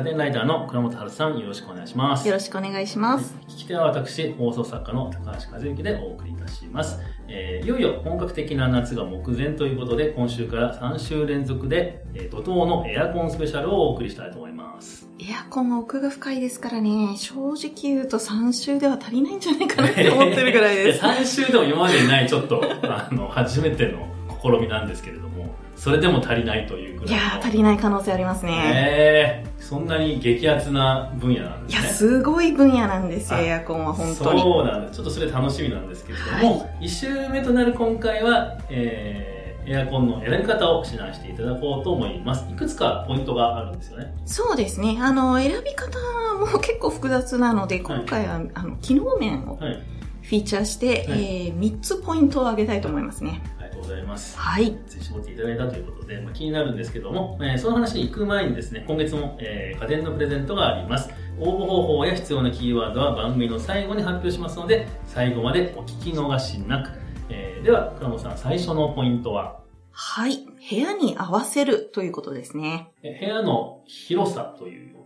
家電ライターの倉本春さん、よろしくお願いします。よろしくお願いします。聞き手は私、放送作家の高橋和之でお送りいたします。えーいよいよ本格的な夏が目前ということで、今週から3週連続で、えー怒涛のエアコンスペシャルをお送りしたいと思います。エアコンは奥が深いですからね、正直言うと3週では足りないんじゃないかなって思ってるぐらいです。3週でも今までにないちょっと、あの、初めての試みなんですけれども、それでも足りないというぐらいの。いやー、足りない可能性ありますね。えーそんなに激アツな分野なんいや、ですね。すごい分野なんですよ、あエアコンは本当に。そうなんです。ちょっとそれ楽しみなんですけれども、1週目となる今回は、えーエアコンの選び方を指南していただこうと思います。いくつかポイントがあるんですよね。そうですね。あの、選び方も結構複雑なので、今回は、あの、機能面をはい。フィーチャーして、はいえー、3つポイントを挙げたいと思いますね。ざいます。はい。ぜひ絞っていただいたということで、まあ、気になるんですけども、えーその話に行く前にですね、今月も、えー家電のプレゼントがあります。応募方法や必要なキーワードは番組の最後に発表しますので、最後までお聞き逃しなく。えーでは、倉本さん、最初のポイントは、はい。部屋に合わせるということですね。え部屋の広さという。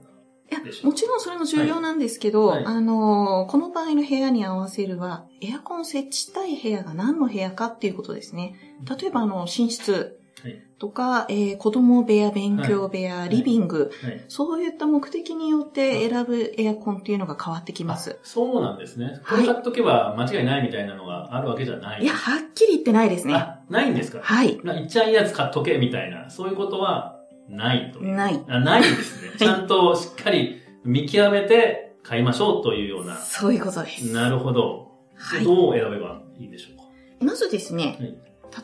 いやもちろんそれも重要なんですけど、はいはいあのーこの場合の部屋に合わせるは、エアコンを設置したい部屋が何の部屋かっていうことですね。例えば、あの、寝室はい。とか、えー子供部屋、勉強部屋、いリビング、はい。そういった目的によって選ぶエアコンっていうのが変わってきますあ。そうなんですね。こはいれ買っとけば間違いないみたいなのがあるわけじゃない。いや、はっきり言ってないですね。あ、ないんですか？はい。な、いっちゃいいやつ買っとけみたいな、そういうことはないという。ない。あないんですね。ちゃんとしっかり見極めて買いましょうというような。そういうことです。なるほど。はい。どう選べばいいでしょうか？まずですね、はい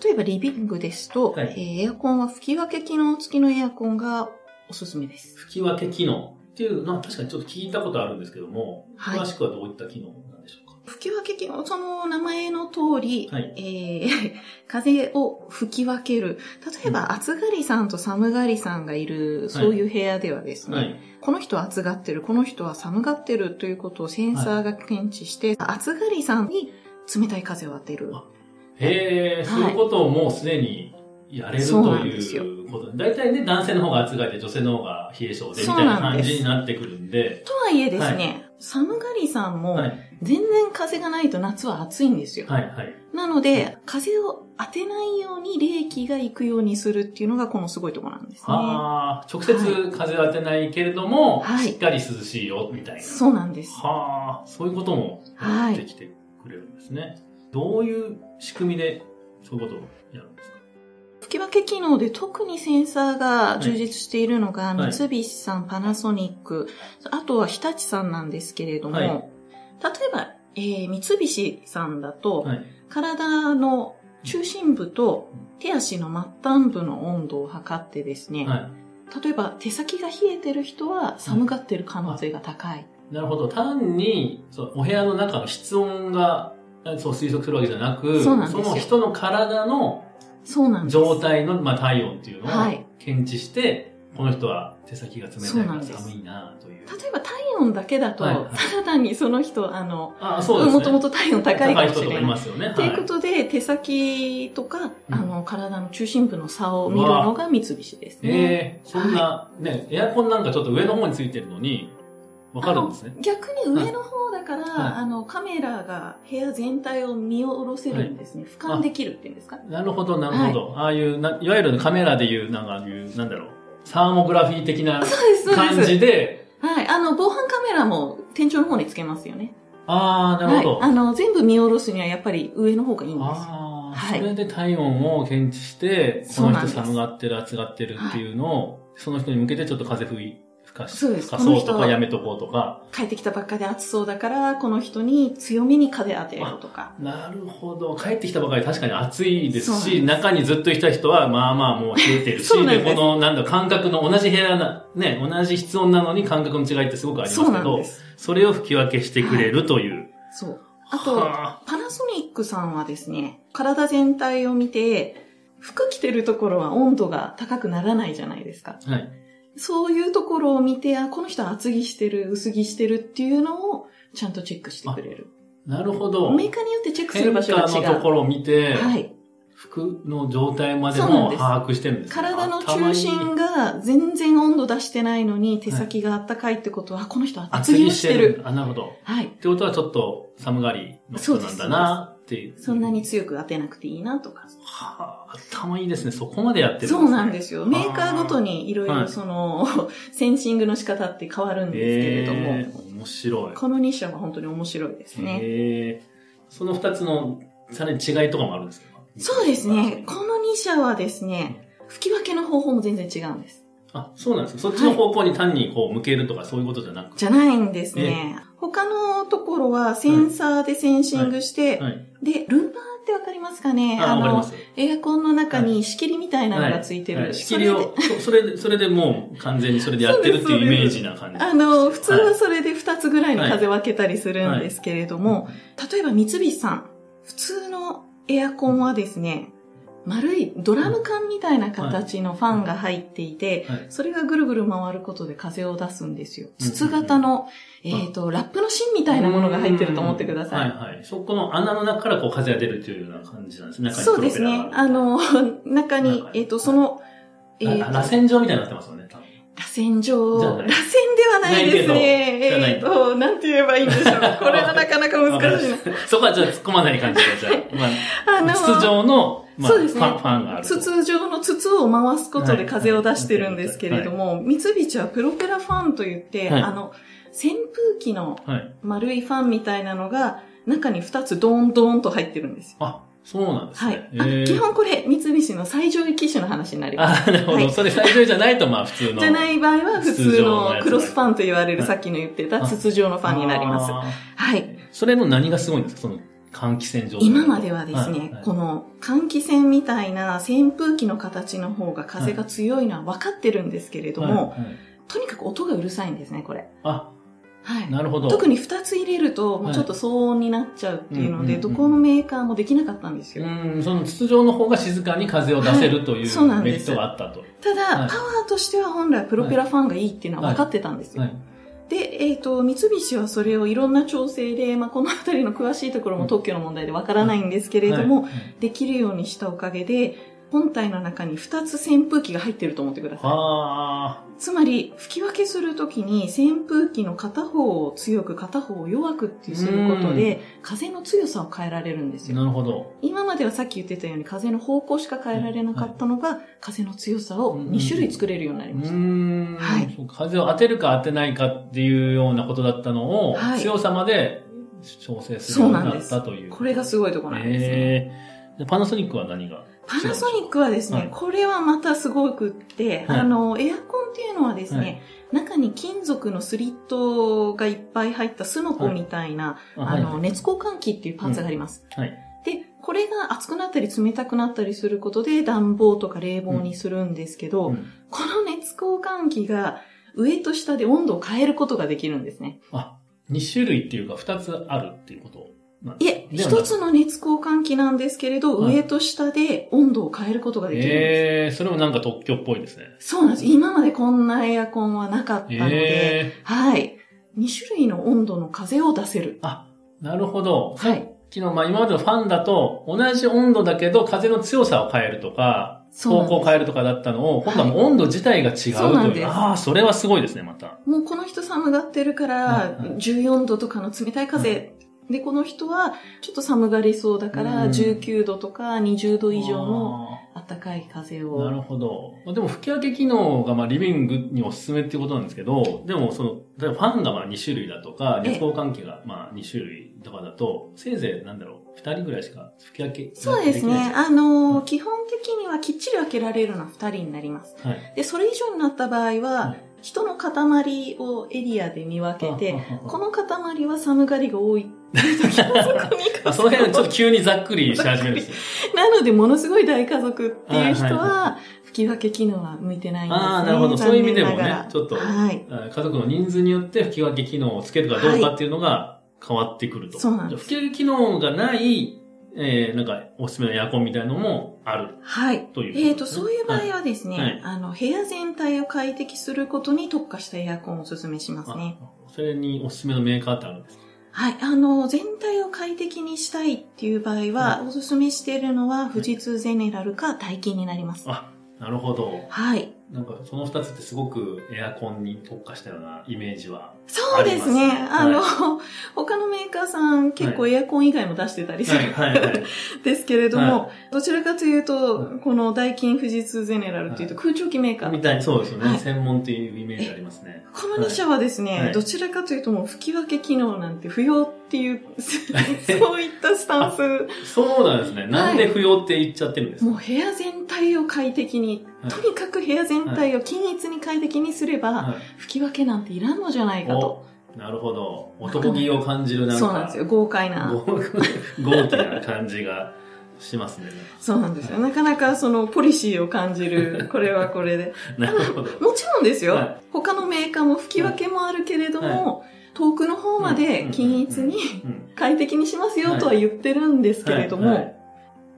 例えばリビングですと、はいえーエアコンは吹き分け機能付きのエアコンがおすすめです。吹き分け機能っていうのは確かにちょっと聞いたことあるんですけども、はい詳しくはどういった機能。吹き分け機能、その名前の通り、はいえー風を吹き分ける。例えば、暑がりさんと寒がりさんがいる、そういう部屋ではですね、はい。この人は暑がってる、この人は寒がってるということをセンサーが検知して、暑がりさんに冷たい風を当てる。あへえ、そういうことをもうすでにやれるということ。大体ね、男性の方が暑がりで女性の方が冷え性でみたいな感じになってくるんで。とはいえですね、寒がりさんもはい。全然風がないと夏は暑いんですよ。はい。はい。なので、風を当てないように冷気が行くようにするっていうのがこのすごいところなんですね。ああ、直接風を当てないけれども、はいしっかり涼しいよ、みたいな。そうなんです。はあ、そういうこともはいできてくれるんですね。どういう仕組みでそういうことをやるんですか？吹き分け機能で特にセンサーが充実しているのが、はい三菱さん、パナソニック、あとは日立さんなんですけれども、はい例えば、えー三菱さんだと、はい。体の中心部と手足の末端部の温度を測ってですね、は例えば手先が冷えてる人は寒がってる可能性が高い。い。なるほど。単に、そうお部屋の中の室温が、そう推測するわけじゃなく、そうなんですよの人の体のそうなんです。状態の、まあ、体温っていうのをはい検知して、この人は手先が冷たいから寒いなという。例えば体温だけだと、はいはいただ単にその人、あの、あそうですね。もともと体温高いかもし人とかいれない。ますよね。というこはとで、手先とか、うんあの、体の中心部の差を見るのが三菱ですね。ええそんな、ね、エアコンなんかちょっと上の方についてるのに、わかるんですね。逆に上の方だから、はいあの、カメラが部屋全体を見下ろせるんですね。俯瞰できるっていうんですか？なるほど、なるほど。ああいうな、いわゆるカメラでいう、なんかいう、なんだろう、サーモグラフィー的な感。じで、はい。あの、防犯カメラも天井の方につけますよね。ああ、なるほど。はい。あの、全部見下ろすにはやっぱり上の方がいいんです。ああ、はいそれで体温を検知して、この人寒がってる、暑がってるっていうのを、その人に向けてちょっと風吹い、吹そうです吹かそうとかやめとこうとか。帰ってきたばっかで暑そうだから、この人に強めに風当てようとか。なるほど。帰ってきたばかり確かに暑いですし、す中にずっといた人は、まあまあもう冷えてるし、ですこの、なんだ、感覚の同じ部屋な、ね、同じ室温なのに感覚の違いってすごくありますけど、なんです。それを吹き分けしてくれるという。そう。あと、はパナソニックさんはですね、体全体を見て、服着てるところは温度が高くならないじゃないですか。あはい。そういうところを見て、あ、この人は厚着してる、薄着してるっていうのをちゃんとチェックしてくれる。なるほど。メーカーによってチェックする変場所が違う。化のところを見て、はい。服の状態までも把握してるんですね体の中心が全然温度出してないのに手先があったかいってことは、この人は厚着をしてる。。あ、なるほど。はい。ってことはちょっと寒がりの人なんだなって。そんなに強く当てなくていいなとか。はあ、頭いいですね。そこまでやってるね。そうなんですよ。メーカーごとにいろいろはいその、センシングの仕方って変わるんですけれども、えー面白い。この2社は本当に面白いですね。えーその二つの、さらに違いとかもあるんですか？そうですね。この2社はですね、吹き分けの方法も全然違うんです。あ、そうなんですか。そっちの方向に単にこう向けるとかそういうことじゃなく？じゃないんですね。他のところはセンサーでセンシングして、はい。で、ルンバーってわかりますかね？あ、の、す。エアコンの中に仕切りみたいなのがついてる。はい。仕切りを、そそれで、それでもう完全にそれでやってるっていうイメージな感じ。あの、普通はそれで2つぐらいに風分けたりするんですけれども、例えば三菱さん、普通のエアコンはですね、丸いドラム缶みたいな形のファンが入っていて、はいそれがぐるぐる回ることで風を出すんですよ。筒型の、えっ、と、ラップの芯みたいなものが入ってると思ってください。はいはい。そこの穴の中からこう風が出るというような感じなんですね。そうですね。あの、中にえっ、と、その、え螺旋状みたいになってますよね。螺旋状、螺旋ではないですね。えっ、と、なんて言えばいいんでしょう。これはなかなか難しいな。そこはじゃあ突っ込まない感じで、じゃあ。あまあ、筒状の、まあ、そうですねファン、があると。筒状の筒を回すことで風を出してるんですけれども、三菱はプロペラファンといって、はいあの、扇風機のはい。丸いファンみたいなのが、中に2つドーンドーンと入ってるんですよ。あ、そうなんですはねい。。あへー基本これ、三菱の最上位機種の話になります。あ、なるほど。はいそれ最上じゃないと、まあ普通の。じゃない場合は、普筒通状のクロスファンと言われる、はいさっきの言ってた筒状のファンになります。あはい。ーそれの何がすごいんですか？その換気扇状態今まではですね、はいはいこの換気扇みたいな扇風機の形の方が風が強いのは分かってるんですけれども、はいはいとにかく音がうるさいんですね、これ。あ、はい。なるほど。特に2つ入れると、もうちょっと騒音になっちゃうっていうので、どこのメーカーもできなかったんですよ。うん、その筒状の方が静かに風を出せるというメリットがあったと。ただ、はいパワーとしては本来プロペラファンがいいっていうのは分かってたんですよ。はい。で、えっ、と、三菱はそれをいろんな調整で、まあ、このあたりの詳しいところも特許の問題で分からないんですけれども、はいできるようにしたおかげで、本体の中に2つ扇風機が入ってると思ってください。あつまり、吹き分けするときに扇風機の片方を強く片方を弱くってすることで、風の強さを変えられるんですあ、よ。なるほど。今まではさっき言ってたように風の方向しか変えられなかったのが、風の強さを2種類作れるようになりうました。はい風を当てるか当てないかっていうようなことだったのを、はい強さまで調整するようになったという。これがすごいところなんですね。パナソニックは何が？パナソニックはですね、はい。これはまたすごくって、はい。あの、エアコンっていうのはですね、中に金属のスリットがいっぱい入ったスノコみたいな、あの、熱交換器っていうパーツがあります。はい。で、これが熱くなったり冷たくなったりすることで暖房とか冷房にするんですけど、うん。この熱交換器が上と下で温度を変えることができるんですね。あ、2種類っていうか2つあるっていうこといえ、一つの熱交換器なんですけれど、はい上と下で温度を変えることができるんです。えー、それもなんか特許っぽいですね。そうなんです。今までこんなエアコンはなかったので、えはい。2種類の温度の風を出せる。ー、あ、なるほど。はい。昨日、まあ今までのファンだと、同じ温度だけど風の強さを変えるとか、方向を変えるとかだったのを、今度はもう温度自体が違うという。そうなんですああ、それはすごいですね、また。もうこの人寒がってるかはいら、はい14度とかの冷たい風。で、この人は、ちょっと寒がりそうだから、うん19度とか20度以上のあ暖かい風ーなるを。ほど。まあでも吹き分け機能がまあリビングにおすすめっていうことなんですけど、でもその、例えばファンがまあ2種類だとか、ええ熱交換器がまあ2種類とかだと、せいぜいなんだろう、2人ぐらいしか吹き分けそうですね。あのー、基本的にはきっちり分けられるのは2人になります。はい。で、それ以上になった場合は、はい人の塊をエリアで見分けて、この塊は寒がりが多い その辺ちょっと急にざっくりし始めるんですね。なので、ものすごい大家族っていう人はいは、吹き分け機能は向いてないんですね。ああ、なるほど。そういう意味でもねちょっと、はい。あ家族の人数によって吹き分け機能をつけるかどうかっていうのが変わってくると。そうなんです吹き分け機能がない、えー、なんか、おすすめのエアコンみたいなのもあるはい。という、えっ、と、そういう場合はですね、はいあの、部屋全体を快適することに特化したエアコンをお勧めしますね。あそれにおすすめのメーカーってあるんですか？はい。あの、全体を快適にしたいっていう場合は、おすすめしているのは、富士通ゼネラルか大金になります。あ、なるほど。はい。なんかその二つってすごくエアコンに特化したようなイメージは。そうですね。あの、ありま他のメーカーさん結構エアコン以外も出してたりする、はいはいはい。ですけれども、はどちらかというと、うんこのダイキン富士通ゼネラルっていうと空調機メーカー。みたいにそうですよね、はい専門っていうイメージありますね。この2社はですね、はいどちらかというともう吹き分け機能なんて不要っていう、そういったスタンス。そうなんですね。なんで不要って言っちゃってるんですか、もう部屋全体を快適に、はいとにかく部屋全体を均一に快適にすれば、はい吹き分けなんていらんのじゃないかと。なるほど。男気を感じるなんか。そうなんですよ。豪快な。豪豪気な感じがしますね。そうなんですよ。なかなかそのポリシーを感じる、これはこれで。なるほど。もちろんですよ。はい他のメーカーも吹き分けもあるけれども、遠くの方まで均一にうん快適にしますよとは言ってるんですけれども、は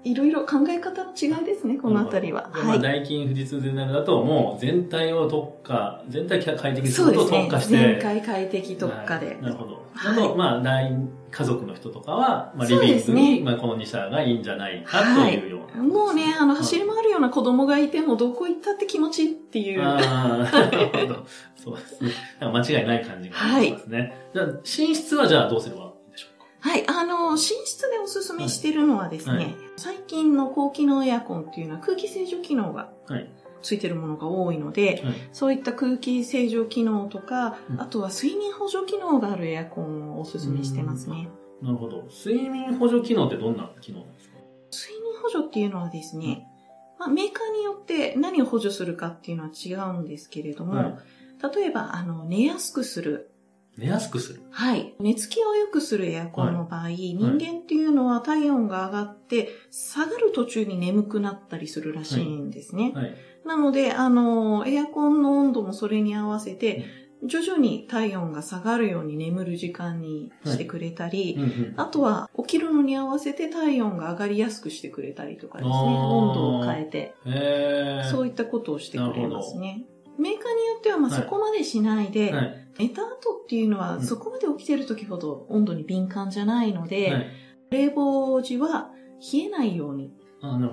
いろいろ考え方の違いですね、このあたりは。でまあ、はい。大金富士通ゼネラルだともう全体を特化、全体快適にすることをそうですね特化。して。全開快適特化で。はいなるほど。はいあと、まあ、大家族の人とかは、まあ、リビングに、まあ、この2社がいいんじゃないかというような。もうね、あの、はい走り回るような子供がいても、どこ行ったって気持ちいいっていう。ああ、なるほど。そうですね。間違いない感じがしますね。じゃあ、寝室はじゃあどうすればはい、あの、寝室でおすすめしているのはですね、はいはい最近の高機能エアコンっていうのは空気清浄機能がはい。ついてるものが多いので、はい。そういった空気清浄機能とか、うんあとは睡眠補助機能があるエアコンをおすすめしてますね。なるほど。睡眠補助機能ってどんな機能なんですか？睡眠補助っていうのはですね、まあ、メーカーによって何を補助するかっていうのは違うんですけれども、はい例えば、あの、寝やすくする。寝やすくする。はい。寝つきを良くするエアコンの場合、人間っていうのは体温が上がって、下がる途中に眠くなったりするらしいんですね。はい。なので、あの、エアコンの温度もそれに合わせて、徐々に体温が下がるように眠る時間にしてくれたり、うんうん。あとは起きるのに合わせて体温が上がりやすくしてくれたりとかですね、温度を変えて。そういったことをしてくれますね。メーカーによってはまあはいそこまでしないで、はい。寝た後っていうのはうんそこまで起きてる時ほど温度に敏感じゃないので、はい。冷房時は冷えないように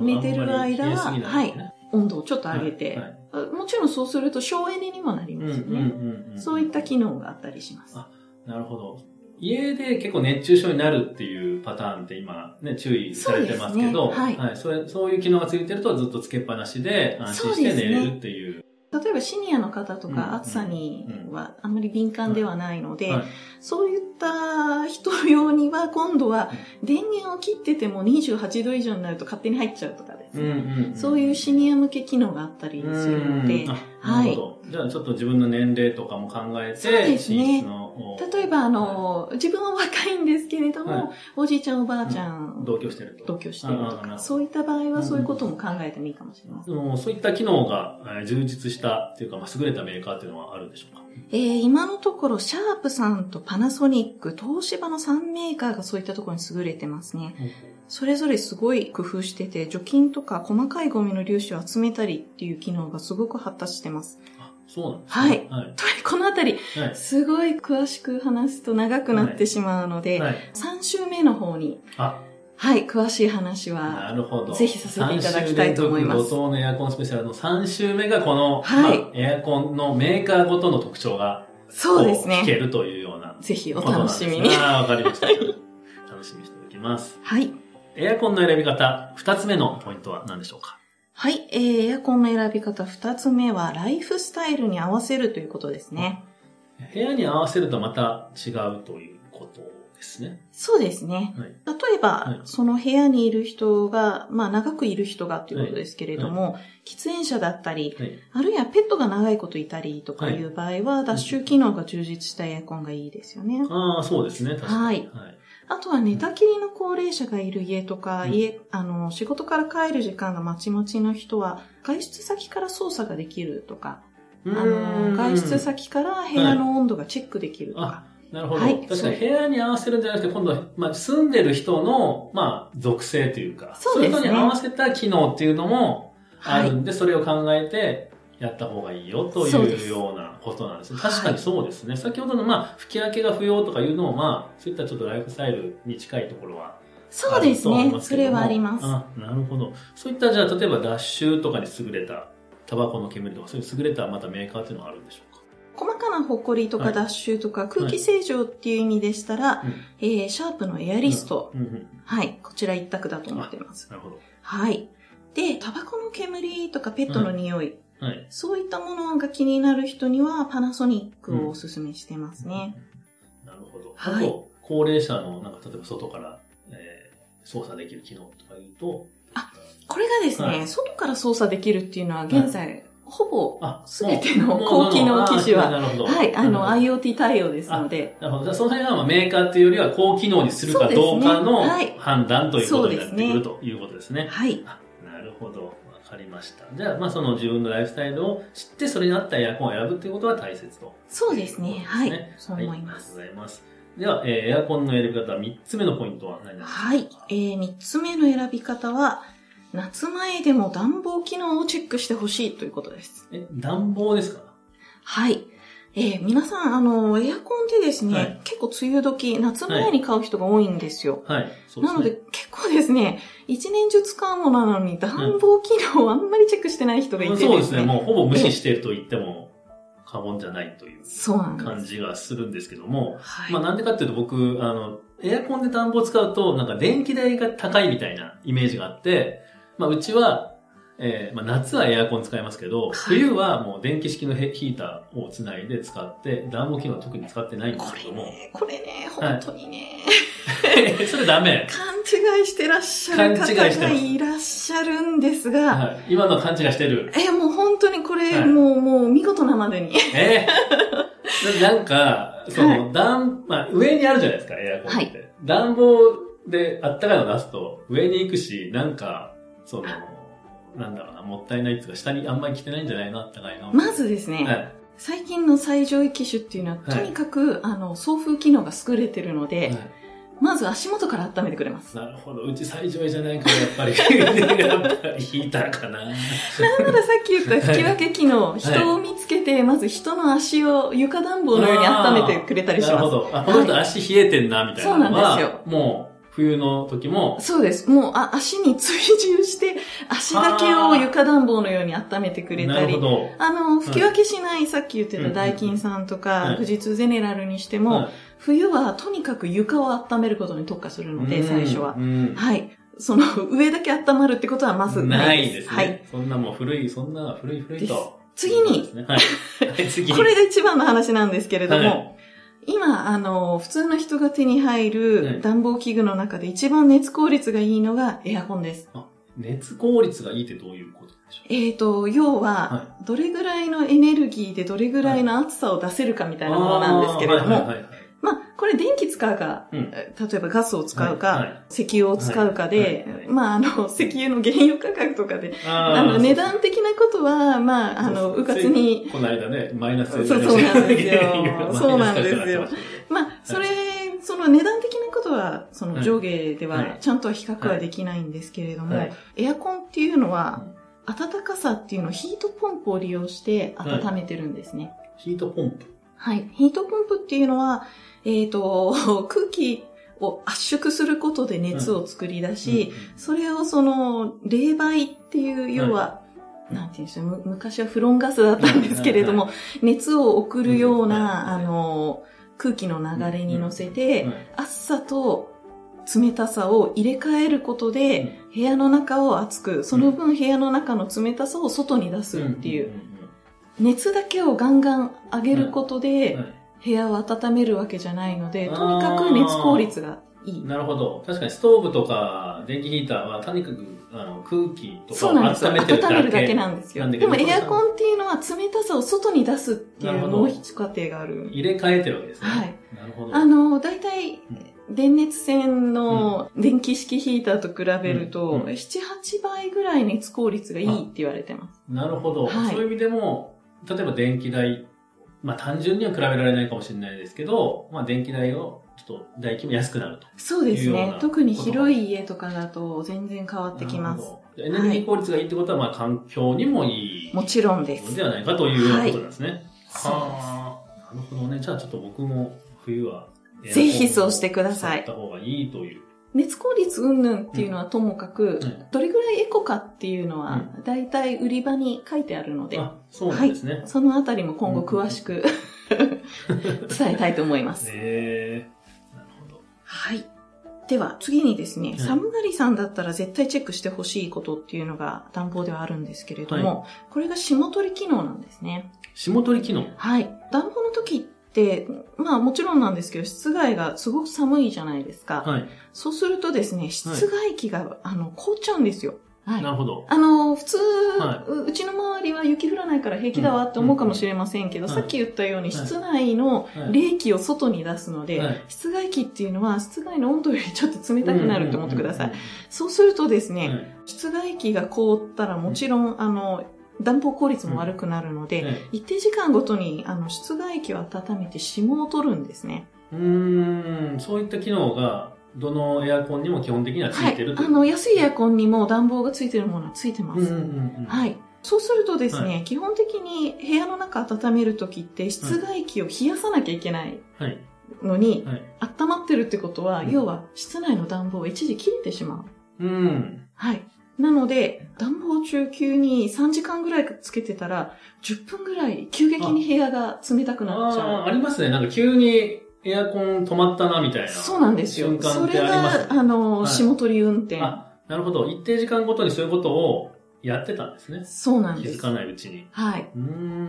寝てる間はあんまり冷えすぎない温度をちょっと上げて、はいはいもちろんそうすると省エネにもなりますよね。そういった機能があったりします。あなるほど。家で結構熱中症になるっていうパターンって今ね、注意されてますけど、そうですねはいそれそういう機能がついてるとずっとつけっぱなしで安心して寝れるっていう。例えばシニアの方とうんか暑さにはあまり敏感ではないので、はい。そういった人用には今度は電源を切ってても28度以上になると勝手に入っちゃうとかですね。そういうシニア向け機能があったりするのでうん、あなるほど。じゃあちょっと自分の年齢とかも考えて、そうですね。寝室の例えばあの、自分は若いんですけれども、はい。おじいちゃんおばあちゃん、同居してると。同居してるとか、そういった場合はそういうことも考えてもいいかもしれません。そのそういった機能がえー充実したっていうか、まあ、優れたメーカーっていうのはあるんでしょうか？えー今のところ、シャープさんとパナソニック、東芝の3メーカーがそういったところに優れてますね。それぞれすごい工夫してて、除菌とか細かいゴミの粒子を集めたりっていう機能がすごく発達してます。あそうなんですね。はい。というこのあたり、はい。すごい詳しく話すと長くなってしまうので、はい。3週目の方に、あ、はい、詳しい話は、なるほど。ぜひさせていただきたいと思います3週連続後藤のエアコンスペシャルの3週目がこの、はいまあエアコンのメーカーごとの特徴が、そうですこ聞けね。るというようなぜひお。楽しみに。ああ、わかりました。楽しみにしておきます。はい。エアコンの選び方、二つ目のポイントは何でしょうか？はい、えー、エアコンの選び方2つ目は、ライフスタイルに合わせるということですね。部屋に合わせるとまた違うということですね。そうですね。はい。例えば、はいその部屋にいる人が、まあ長くいる人がということですけれども、喫煙者だったり、はい。あるいはペットが長いこといたりとかいう場合は、脱臭機能が充実したエアコンがいいですよね。ああ、そうですね。確かに。はいはい。あとは寝たきりの高齢者がいる家とか、うん家、あの、仕事から帰る時間がまちまちの人は、外出先から操作ができるとか、あの、外出先から部屋の温度がチェックできるとか、なるほど。はい確かに部屋に合わせるんじゃなくて、今度は、まあ、住んでる人の、まあ、属性というか、そうですねいうのに合わせた機能っていうのもあるんで、それを考えて、やった方がいいよというようなことなんですね。はい確かにそうですね。先ほどの、まあ、吹き分けが不要とかいうのも、まあ、そういったちょっとライフスタイルに近いところはそうですね。それはあります。あ、なるほど。そういった、じゃあ、例えば脱臭とかに優れた、タバコの煙とか、そういう優れたまたメーカーっていうのがあるんでしょうか？細かな埃とはいか脱臭とか空気清浄っていう意味でしたら、うんえー、シャープのエアリスト、うんうん。はい、こちら一択だと思ってます。なるほど。はい。で、タバコの煙とかペットの匂い、はい。そういったものが気になる人にはパナソニックをおすすめしてますね。なるほど。はいあと、高齢者の、なんか、例えば外から、えー、操作できる機能とか言うと、これがですね、はい外から操作できるっていうのは現在、ほぼあ、すべての高機能機種は。はい、あの、IoT 対応ですので、なるほど。じゃあ、その辺はまあメーカーっていうよりは高機能にするかどうかの判断ということになってくるということですね。はい。あなるほど。わかりました。じゃあ、まあ、その自分のライフスタイルを知って、それに合ったエアコンを選ぶっていうことは大切と。そうですね。はいね。そう思います。はい、ありがとうございます。では、えーエアコンの選び方、3つ目のポイントは何ですか？はい。えー、三つ目の選び方は、夏前でも暖房機能をチェックしてほしいということです。え、暖房ですか？はい。えー、皆さん、あの、エアコンってですね、はい結構梅雨時、夏前に買う人が多いんですよ。はい。そうですね。なので、結構ですね、一年中使うものなのに暖房機能をあんまりチェックしてない人がいてですね。そうですね。もうほぼ無視していると言っても過言じゃないという。感じがするんですけども、はい。まあなんでかっていうと僕、あの、エアコンで暖房使うとなんか電気代が高いみたいなイメージがあって、まあうちは、えーまあ、夏はエアコン使いますけど、はい冬はもう電気式のヘヒーターをつないで使って、暖房機能は特に使ってないんですこけども。れね、これね、本当にね、それダメ。勘違いしてらっしゃる方がいらっしゃるんですが、はい。今のは勘違いしてる。え、もう本当にこれ、はいもう、もう見事なまでに。え？ー、なんか、その、暖、まあ、上にあるじゃないですか、エアコンって。暖房であったかいの出すと、上に行くし、なんか、その、なんだろうな、もったいないっていうか、下にあんまり来てないんじゃないのあったかいの。まずですね、はい。最近の最上位機種っていうのは、はいとにかく、あの、送風機能が優れてるので、はいまず足元から温めてくれます。なるほど。うち最上位じゃないから、やっぱり、やっぱりヒーターかな。なんならさっき言った吹き分け機能、い人を見つけて、まず人の足を床暖房のように温めてくれたりします。なるほど。あ、この人足冷えてんな、みたいなそうなんですよもう、冬の時も、そうです。もう、あ、足に追従して、足だけを床暖房のように温めてくれたりなるほ、ど。あの、吹き分けしない、さっき言ってたダイキンさんとか、はい富士通ゼネラルにしても、はい冬はとにかく床を温めることに特化するので、最初はう。んはい。その、上だけ温まるってことはまずなないいです。ですね。はい。そんなもう古い、そんな古い古いと。次にね。はい。はい、次。これが一番の話なんですけれども、はい今、あの、普通の人が手に入はいる暖房器具の中で一番熱効率がいいのがエアコンです。熱効率がいいってどういうことでしょえっ、と、要はは、どれぐらいのエネルギーでどれぐらいの暑さを出せるかみたういなものなんですけれども、はいまあ、これ電気使うか、うん。え例えばガスを使うか、はいはい。石油を使うかで、はいはいまあ、あの、石油の原油価格とかで、あの、値段的なことは、まあ、あの、そう。うかつに、この間ね、マイナスそうそうなんですよ。そうなんですよ。まあ、それ、その値段的なことは、そのはい。上下でははい。ちゃんとは比較はできないんですけれども、はい。エアコンっていうのは、暖かさっていうのをヒートポンプを利用して温めてるんですね。ヒートポンプ。はい。ヒートポンプっていうのは、えっ、と、空気を圧縮することで熱を作り出し、それをその、冷媒っていう、要は、なんていうんですか、む昔はフロンガスだったんですけれども、熱を送るような、あうん。の、空気の流れに乗せうんて、はい。暑さと冷たさを入れ替えることで、部屋の中を熱く、その分部屋の中の冷たさを外に出すっていう、熱だけをガンガン上げることうんで部屋を温めるわけじゃないので、とにかく熱効率がいい。なるほど。確かにストーブとか電気ヒーターは、とにかくあの空気とかを。温めてるだけ。温めるだけなんですよ。でもエアコンっていうのは冷たさを外に出すっていうもう一過程がある。入れ替えてるわけですね。はい。なるほど。あの、大体うん、電熱線の電気式ヒーターと比べると、うんうん7、8倍ぐらい熱効率がいいって言われてます。なるほど、はいそういう意味でも、例えば電気代、まあ単純には比べられないかもしれないですけど、まあ電気代をちょっと代金も安くなると。そうです。ね特に広い家とかだと全然変わってきます。エネルギー効率がいいってことは、まあ環境にもいいもちろんです。のではないかというようなことなんですね。はいはあ。なるほどね。じゃあちょっと僕も冬はぜひそうしてください使った方がいいという。熱効率云々っていうのはともかく、うんどれぐらいエコかっていうのは、うだいたい売り場に書いてあるので、あ、そうなんですね。そのあたりも今後詳しく 伝えたいと思います。ええなるほど。はい。では次にですね、い寒がりさんだったら絶対チェックしてほしいことっていうのが暖房ではあるんですけれども、これが霜取り機能なんですね。霜取り機能。はい。暖房の時って、まあもちろんなんですけど、室外がすごく寒いじゃないですか。はい。そうするとですね、室外機が、あの、凍っちゃうんですよ。はい。なるほど。あの、普通、はううちの周りは雪降らないから平気だわって思うかもしれませんけど、うんさっき言ったようにはい室内のはい冷気を外に出すので、はい室外機っていうのは室外の温度よりちょっと冷たくなると思ってください。うんそうするとですね、うんうんはい室外機が凍ったらもちろん、あの、暖房効率も悪くなるので、はい一定時間ごとにあの室外機を温めて霜を取るんですね。うーん、そういった機能が、どのエアコンにも基本的にはつはいいてる。といあの、安いエアコンにも暖房がついてるものはついてます。うんうんうん。はい。そうするとですね、は基本的に部屋の中温めるときって室外機を冷やさなきゃいけないはい。のに、はい。温まってるってことは、うん要は室内の暖房は一時切れてしまう。うん。はい。なので、暖房中級に3時間ぐらいつけてたら、10分ぐらい急激に部屋が冷たくなっちああ、ゃありますね。なんか急にエアコン止まったな、みたいな。う。そうなんですよ瞬。間ってそれありますが、あの、はい霜取り運転。あ、なるほど。一定時間ごとにそういうことをやってたんですね。そうなんです。気づかないうちに。はい。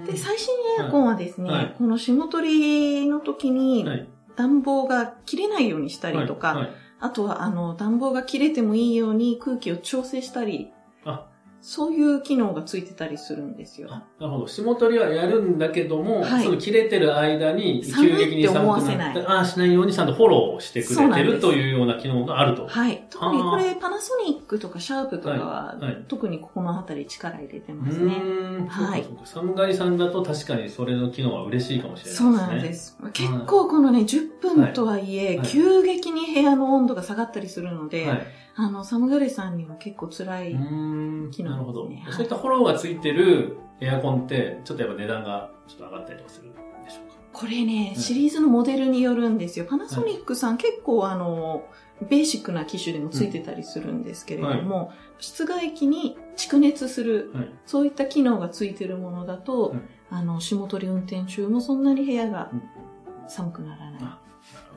で、最新エアコンはですね、はいはいこの霜取りの時にはい。暖房が切れないようにしたりとか、はいはいあとは、あの、暖房が切れてもいいように空気を調整したり、あそういう機能がついてたりするんですよ。あなるほど。霜取りはやるんだけども、はいその切れてる間に急激に寒くなって、せないああ、しないようにちゃんとフォローしてくれてるというような機能があると。はい。特にこれ、パナソニックとかシャープとかは、はいはい特にここの辺り力入れてうますね。ーん。はい。寒がりさんだと確かにそれの機能は嬉しいかもしれないですね。そうなんです。結構このね、10分とはいえ、はい急激に部屋の温度が下がったりするので、はい。あの、寒がりさんには結構辛い。うーん。機能なるほどですね。はいそういったフォローがついてるエアコンって、ちょっとやっぱ値段がちょっと上がったりとかするんでしょうか？これね、いシリーズのモデルによるんですよ。パナソニックさん、結構あの、ベーシックな機種でもついてたりするんですけれども、室外機に蓄熱する、はい。そういった機能がついてるものだと、はいあの、霜取り運転中もそんなに部屋がうん寒くならない。あ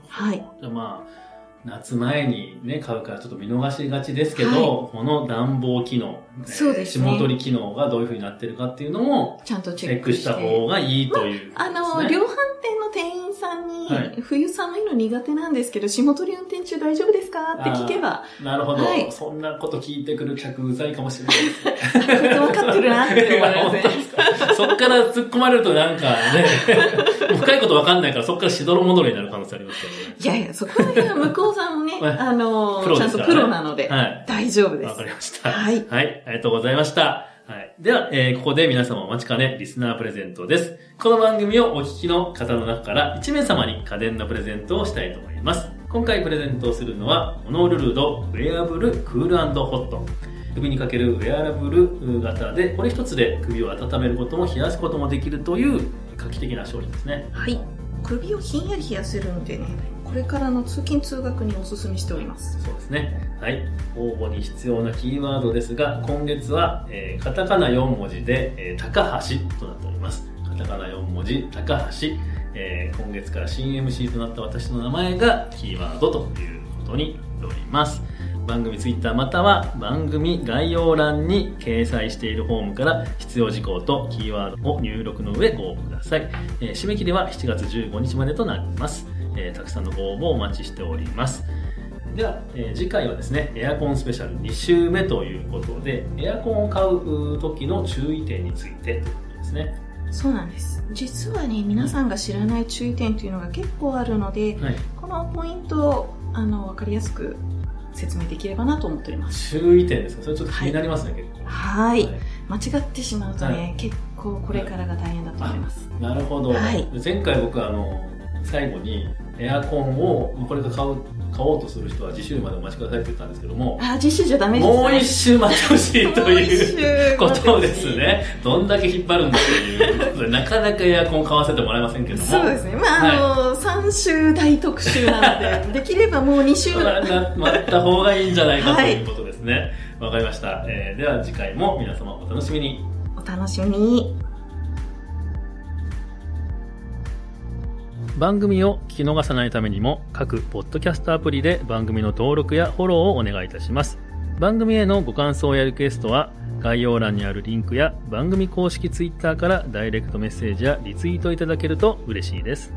はい。じゃあまあ、夏前にね、買うからちょっと見逃しがちですけど、はい。この暖房機能、えーそうですね。霜取り機能がどういう風になってるかっていうのも、ちゃんとチチェックし。た方がいいということあですね、の、量販店の店員さんに、はい冬寒いの苦手なんですけど、霜取り運転中大丈夫ですか？って聞けば、なるほど、はいそんなこと聞いてくる客うざいかもしれないですね。分かってるなって思 そっから突っ込まれるとなんかね、深いことわかんないからそっからしどろ戻りになる可能性ありますけどね。いやいや、そこはね、向こうさんもね、はいあの、プロちゃんとプロなので、はい。大丈夫ですわか。りました。はい。はい、ありがとうございました。はい。では、えーここで皆様お待ちかね、リスナープレゼントです。この番組をお聞きの方の中から1名様に家電のプレゼントをしたいと思います。今回プレゼントをするのは、ホノルルドウェアブルクールホット。首にかけるウェアラブル型で、これ一つで首を温めることも冷やすこともできるという画期的な商品ですね。はい。首をひんやり冷やせるんでね、これからの通勤通学におすすめしております。そうですね。はい。応募に必要なキーワードですが、今月は、えーカタカナ4文字で、えー高橋となっております。カタカナ4文字、高橋。えー今月から新 MC となった私の名前がキーワードということになっております。番組ツイッターまたは番組概要欄に掲載しているフォームから必要事項とキーワードを入力の上ご応募ください。えー締め切りは7月15日までとなります。えーたくさんのご応募お待ちしております。では、えー次回はですね、エアコンスペシャル2週目ということで、エアコンを買う時の注意点についてということですね。そうなんです。実はね、皆さんが知らない注意点というのが結構あるので、はい。このポイントを、あの、わかりやすく説明できればなと思っております。注意点ですか？それちょっと気になりますね、結構。はい。間違ってしまうとね、は結構これからが大変だと思います。なるほど。はい前回僕あの、最後にエアコンをこれから買う買おうとする人は次週までお待ちくださいって言ったんですけども、あ、次週じゃダメですね。もう一週待ってほしいという週ことですね。どんだけ引っ張るんだということで、なかなかエアコン買わせてもらえませんけども。そうですね。まあ、あの、3週大特集なので、できればもう2週。まあな待った方がいいんじゃないかとはいいうことですね。わ、かりました。えーでは次回も皆様お楽しみに。お楽しみに。番組を聞き逃さないためにも各ポッドキャストアプリで番組の登録やフォローをお願いいたします。番組へのご感想やリクエストは概要欄にあるリンクや番組公式ツイッターからダイレクトメッセージやリツイートいただけると嬉しいです。